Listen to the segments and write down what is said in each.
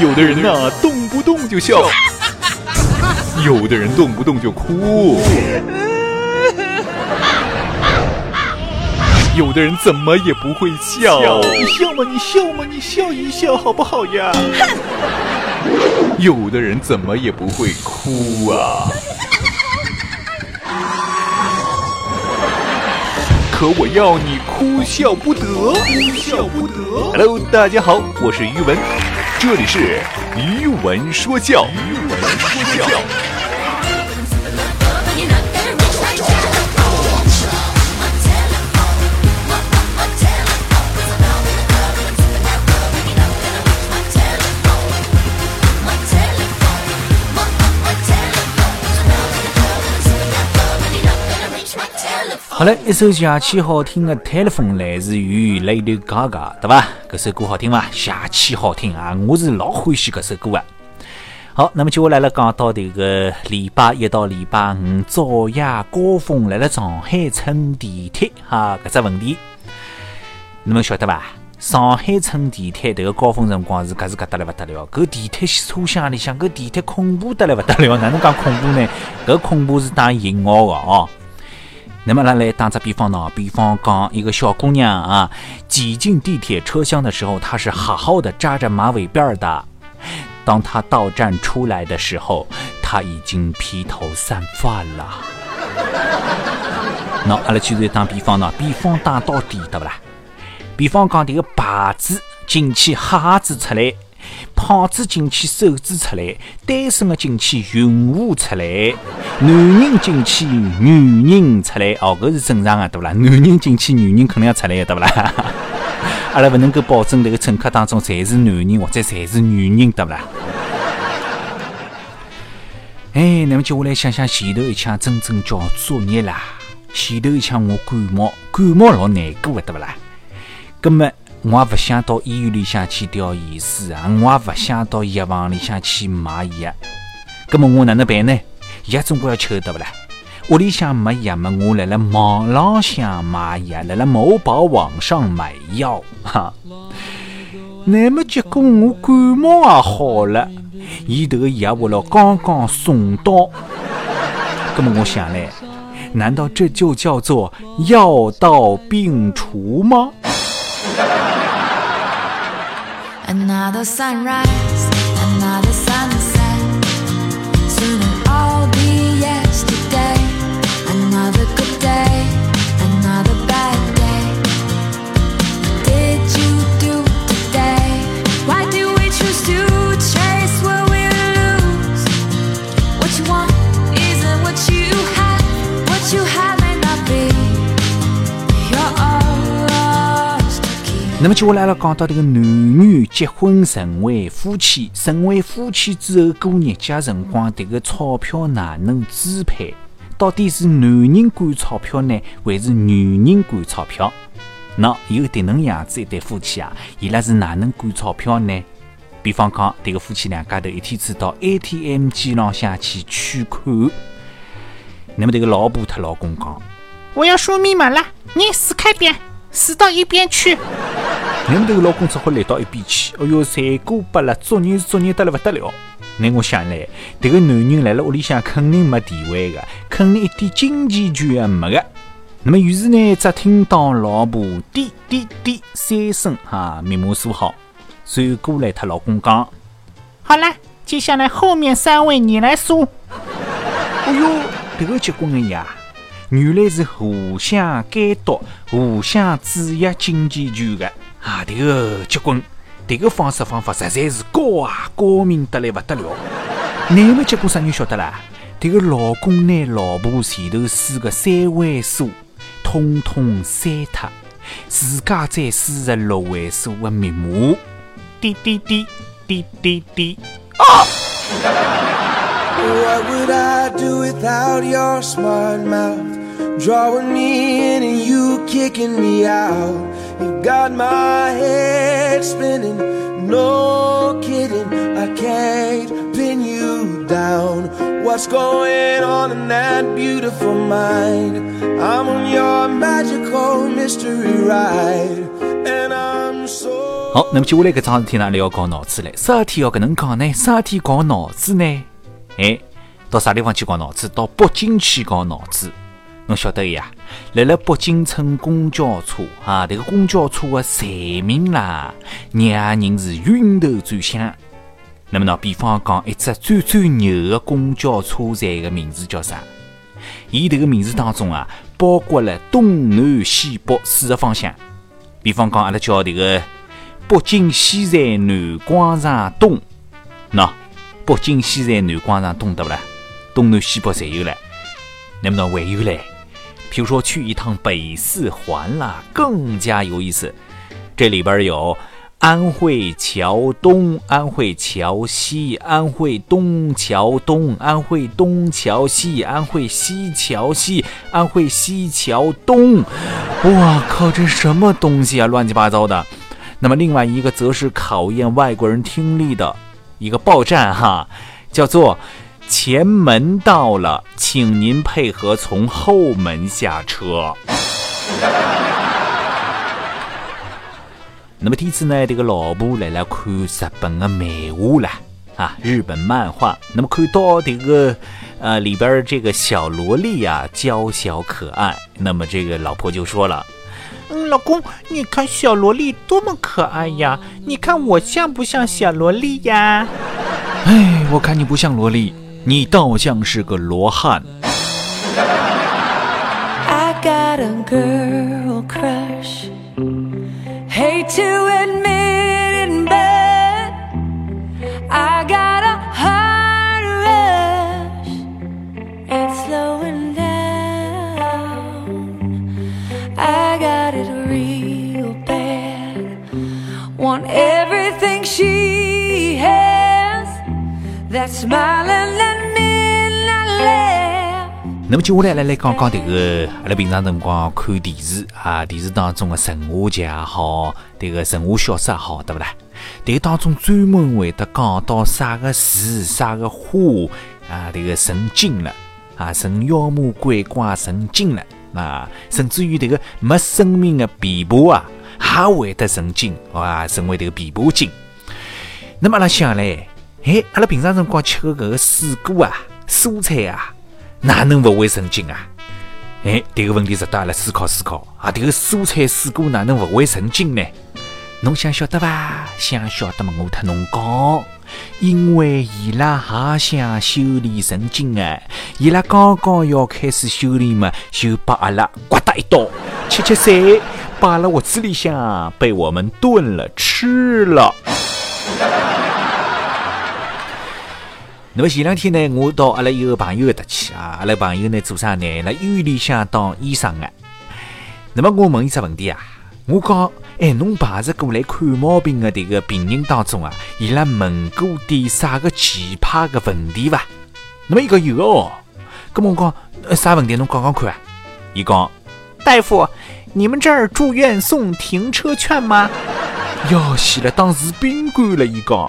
有的人呐，动不动就笑；有的人动不动就哭；有的人怎么也不会笑。你笑嘛，你笑嘛，你笑一笑好不好呀？有的人怎么也不会哭啊！可我要你哭笑不得，哭笑不得。Hello，大家好，我是于文，这里是余文说教，于文说教。好嘞，一首下气好听的《Telephone》来自于 Lady Gaga，对吧？搿首歌好听伐？邪气好听啊！我是老欢喜搿首歌啊。好，那么接下来了讲到这个礼拜一到礼拜五早夜高峰来了上海乘地铁哈，搿只问题，你们晓得伐？上海乘地铁迭个高峰辰光是搿是搿得来勿得了，搿地铁车厢里向搿地铁恐怖得来勿得了，哪能讲恐怖呢？搿恐怖是打引号的哦。那么，来打个比方呢？比方讲，一个小姑娘啊，挤进地铁车厢的时候，她是好好的扎着马尾辫的。当她到站出来的时候，她已经披头散发了。那阿拉继续打比方呢？比方打到底，对不啦？比方讲，这个白子进去，哈子出来。胖子进去，瘦子出来；单身的进去，孕妇出来；男人进去，女人出来。哦，搿是正常的，对勿啦？男人进去，女人肯定要出来的，对勿啦？阿拉不能够保证这个乘客当中侪是男人或者侪是女人，对勿啦？哎，那么接下来想想前头一枪真正叫作业啦。前头一枪我感冒，感冒老难过的，对不啦？葛么？我也不想到医院里向去吊盐水啊，我也不想到药房里向去买药。那么我哪能办呢？药总归要吃的不啦？屋里向没药嘛，我来了网浪向买药，来了某宝网上买药哈。那么结果我感冒也好了，伊这个药物了刚刚送到。那么我想嘞，难道这就叫做药到病除吗？Another sunrise, 那么接下来了，讲到这个男女结婚成为夫妻，成为夫妻之后过日节辰光，这个钞票哪能支配？到底是男人管钞票呢，还是女人管钞票？那有这能样子一对夫妻啊，伊拉是哪能管钞票呢？比方讲，这个夫妻两家头一天子到 ATM 机浪向去取款，那么这个老婆和老公讲：“我要输密码了，你死开点，死到一边去。”那么这个老公只好来到一边去，哎哟，残过不了，作孽是作孽得了不得了。那我想来，这个男人来了屋里向肯定没地位的，肯定一点经济权也没的。那么于是呢，只听到老婆滴滴滴三声哈，密码锁好，转过来，他老公讲：“好了，接下来后面三位你来锁。”哎哟，这个结棍的呀！原来是互相监督、互相制约经济权的。啊，这个结棍，这个方式方法实在是高啊，高明得来不得了。你们结果啥人晓得啦？这个老公拿老婆前头输个三位数，统统删脱，自家再输入六位数的密码，滴滴滴滴滴滴啊！You you got my head spinning, no kidding. I can't pin you down. What's going on in that beautiful mind? I'm on your magical mystery ride, and I'm so. 好，那么接下来搿桩事体呢，你要搞脑子嘞？啥事体要搿能讲呢？啥事体搞脑子呢？哎，到啥地方去搞脑子？到北京去搞脑子。侬晓得呀？辣辣北京乘公交车啊，迭个公交车的站名啦，让人是晕头转向。那么呢，比方讲一只最最牛的公交车站的名字叫啥？伊迭个名字当中啊，包括了东南西北四个方向。比方讲，阿拉叫迭个北京西站南广场东，喏，北京西站南广场东，对不啦？东南西北侪有了。那么呢，还有嘞？比如说去一趟北四环啦，更加有意思。这里边有安徽桥东、安徽桥西、安徽东桥东、安徽东桥西、安徽西桥西、安徽西桥东。哇靠，这什么东西啊？乱七八糟的。那么另外一个则是考验外国人听力的一个报站哈，叫做。前门到了，请您配合从后门下车。那么第一次呢，这个老婆来了看日本的漫画了啊，日本漫画。那么看到这个呃里边这个小萝莉呀，娇小可爱。那么这个老婆就说了：“嗯，老公，你看小萝莉多么可爱呀！你看我像不像小萝莉呀？”哎，我看你不像萝莉。你倒像是个罗汉。那么接下来来来讲讲这个，阿拉平常辰光看电视啊，电视当中的神话剧也好，这个神话小说也好，对不啦？这个当中专门会得讲到啥个树、啥个花啊，这个成精了啊，成妖魔鬼怪成精了啊，甚至于这个没生命的琵琶啊，还会得成精啊，成为这个琵琶精。那么阿拉想嘞，哎，阿拉平常辰光吃的搿个水果啊、蔬菜啊。哪能不会神经啊？哎，这个问题值得阿拉思考思考啊！这个蔬菜水果哪能不会神经呢？侬想晓得伐？想晓得嘛？我特侬讲，因为伊拉也想修炼神经啊！伊拉刚刚要开始修炼嘛，就把阿拉刮哒一刀，切切碎，把阿拉屋子里向被我们炖了吃了。那么前两天呢，我到阿拉一个朋友搭去啊，阿拉朋友呢做啥呢？辣医院里向当医生的。那么我问伊只问题啊，我讲，哎，侬排着过来看毛病的这个病人当中啊，伊拉问过点啥个奇葩的问题伐？那么伊讲有哦。咁我讲，啥问题？侬讲讲看啊。伊讲，大夫，你们这儿住院送停车券吗？要死了，当时宾馆了，伊讲。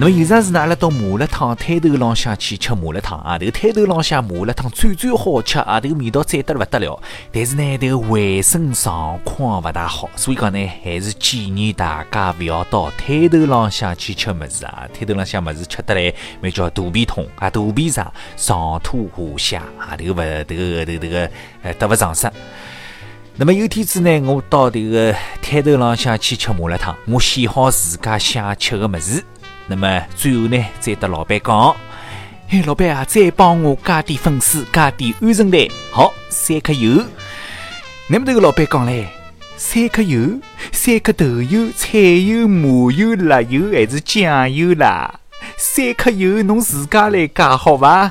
那么有啥事呢？阿拉到麻辣烫摊头浪向去吃麻辣烫啊！这个摊头浪向麻辣烫最最好吃啊！这个味道赞得了不得了。但是呢，这个卫生状况不大好，所以讲呢，还是建议大家勿要到摊头浪向去吃么子啊！摊头浪向么子吃得来，咪叫肚皮痛啊，肚皮上上吐下泻啊，这个勿迭个迭个这个呃得勿偿失。那么有天子呢，我到迭个摊头浪向去吃麻辣烫，我选好自家想吃的么子。那么最后呢，再得老板讲，哎，老板啊，再帮我加点粉丝，加点鹌鹑蛋，好，三克油。那么这个老板讲嘞，三克油，三克豆油、菜油、麻油、辣油还是酱油啦？三克油侬自家来加好伐？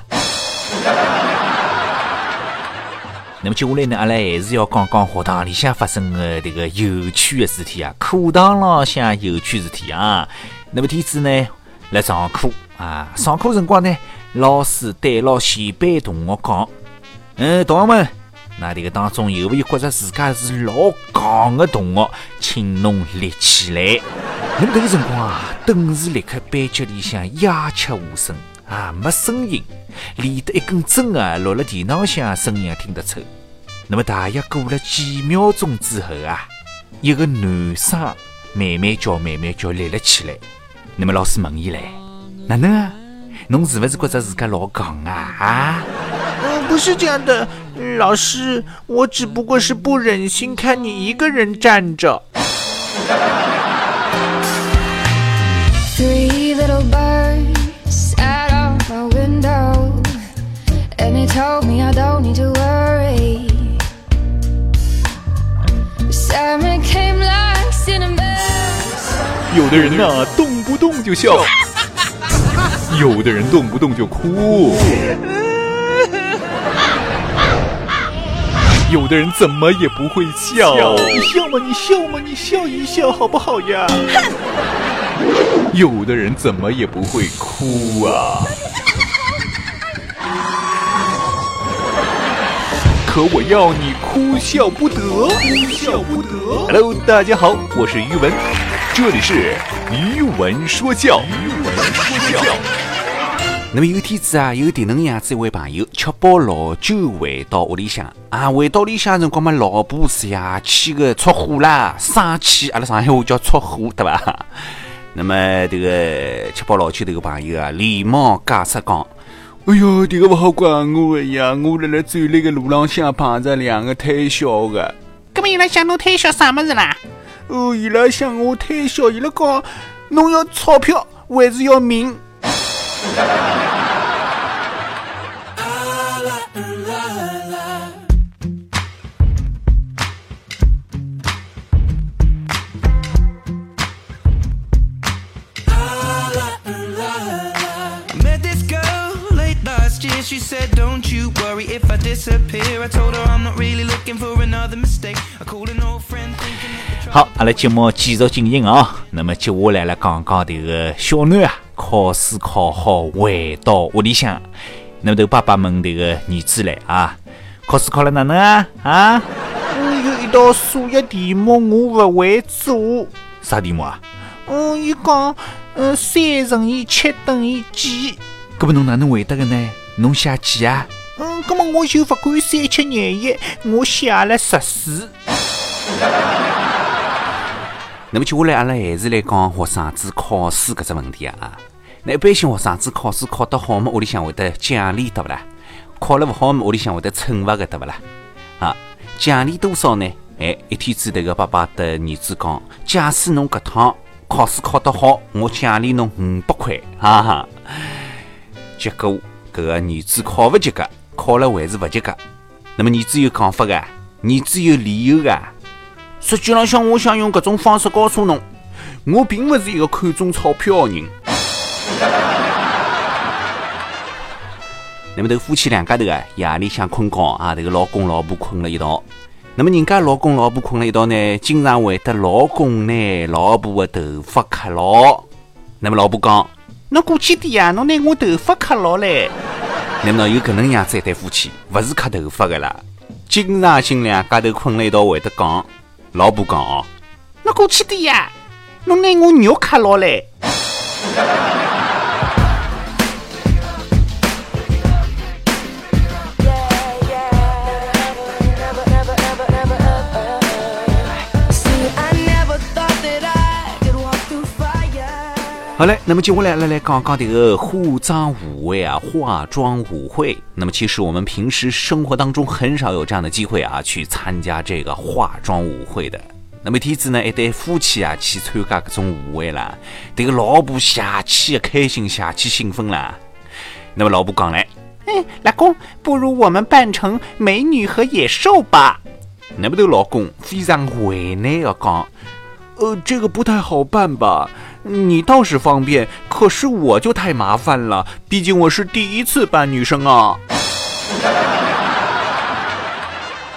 那么接下来呢，阿拉还是要讲讲学堂里向发生的这个有趣的事体啊，课堂浪向有趣事体啊。那么天子呢来上课啊，上课辰光呢，老师对牢前班同学讲：“嗯，同学们，那这个当中又会觉着自家是老戆的同学，请侬立起来。那么这个辰光啊，顿时立刻班级里向鸦雀无声啊，没声音，连得一根针啊落了电脑上，声音也听得出。那么大约过了几秒钟之后啊，一个男生慢慢叫慢慢叫立了起来。那么老师问伊唻，哪能啊？侬是不是觉着自家老戆啊？啊？嗯，不是这样的，老师，我只不过是不忍心看你一个人站着。Three little birds sat on my window, and they told me I don't need to worry. Summer came like cinnamon. 有的人呐，动不动就笑；有的人动不动就哭；有的人怎么也不会笑。你笑吗？你笑吗？你笑一笑好不好呀？有的人怎么也不会哭啊！可我要你哭笑不得，哭笑不得。Hello，大家好，我是于文，这里是余文说教。余文说教。那么有天子啊，有迭能样子一位朋友，吃饱老酒回到屋里向啊，回到里向辰光嘛，老婆邪气的出火啦，生气，阿拉上海话叫出火，对吧？那么这个吃饱老酒这个朋友啊，连忙解释讲：“哎哟，这个不好怪我的呀，我辣辣走来的路浪向碰着两个推销的。搿么伊拉向侬推销啥么子啦？哦，伊拉向我推销，伊拉讲侬要钞票还是要命？” she said, Don't you worry if I disappear. I told her I'm not really looking for another mistake. I called an old friend To- 好，阿拉节目继续进行啊。那么接下来来讲讲这个小囡啊，考试考好回到屋里向，那么这个爸爸问这个儿子来啊，考试考了哪能啊？啊？我，有一道数学题目我不会做。啥题目啊？嗯，伊讲，嗯，三乘以七等于几？搿么侬哪能回答的呢？侬写几啊？嗯，搿么我就勿管三七廿一，我写了十四。那么接下来阿拉还是来讲学生子考试搿只问题啊。那一般性学生子考试考得好么，屋里向会得奖励，对勿啦？考了勿好么，屋里向会得惩罚个，对勿啦？啊，奖励多少呢？哎，一天子迭个爸爸对儿子讲：假使侬搿趟考试考得好，我奖励侬五百块，哈哈。结果。搿个儿子考勿及格，考了还是勿及格。那么儿子有讲法个，儿子有理由个。实际浪向，我想用搿种方式告诉侬，我并勿是一个看重钞票的人。那么，这夫妻两家头啊，夜里向困觉啊，这个老公老婆困了一道。那么，人家老公老婆困了一道呢，经常会得老公拿老婆的头发磕牢。那么，老婆讲。侬过去点呀！侬拿我头发磕牢嘞！难道有搿能样子一对夫妻，勿是磕头发的啦？经常性两家头困了一道会得讲，老婆讲哦，侬过去的呀！侬拿我肉卡牢嘞！好嘞，那么接下来来来讲讲这个化妆舞会啊，化妆舞会。那么其实我们平时生活当中很少有这样的机会啊，去参加这个化妆舞会的。那么天子呢，一对夫妻啊去参加各种舞会啦，这个老婆下气开心，下气兴奋啦。那么老婆讲嘞，哎，老公，不如我们扮成美女和野兽吧。那么这个老公非常为难的讲，呃，这个不太好办吧。你倒是方便，可是我就太麻烦了。毕竟我是第一次扮女生啊。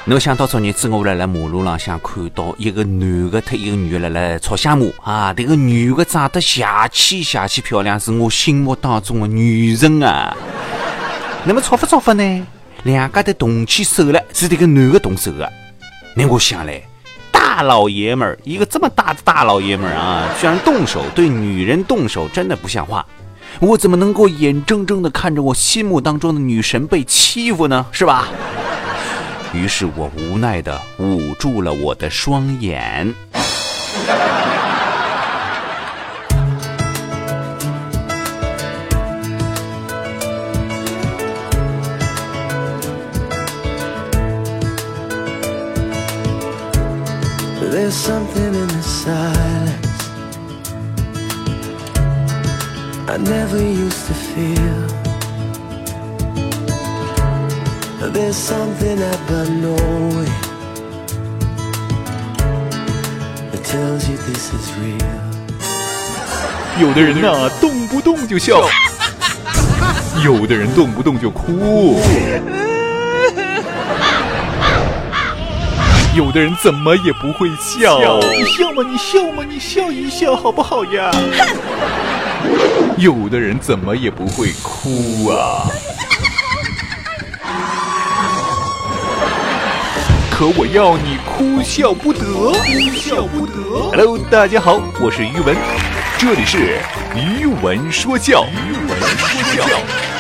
侬想到昨日子我辣辣马路浪向看到一个男的和一个女的辣辣吵相骂啊！这个女的长得邪气邪气漂亮，是我心目当中的女神啊。那么吵法吵法呢？两家的动起手来，是这个男的动手的。那我想嘞，大老爷们儿，一个这么大的大老爷们儿啊，居然动手对女人动手，真的不像话。我怎么能够眼睁睁地看着我心目当中的女神被欺负呢？是吧？于是我无奈地捂住了我的双眼。There's something in the silence I never used to feel. There's something I've been knowing that tells you this is real. 有的人呐、动不动就笑；有的人动不动就哭；有的人怎么也不会笑。你笑嘛？你笑嘛？你笑一笑好不好呀？有的人怎么也不会哭啊。可我要你哭笑不得，哭笑不得。Hello，大家好，我是于文，这里是于文说教。于文说教。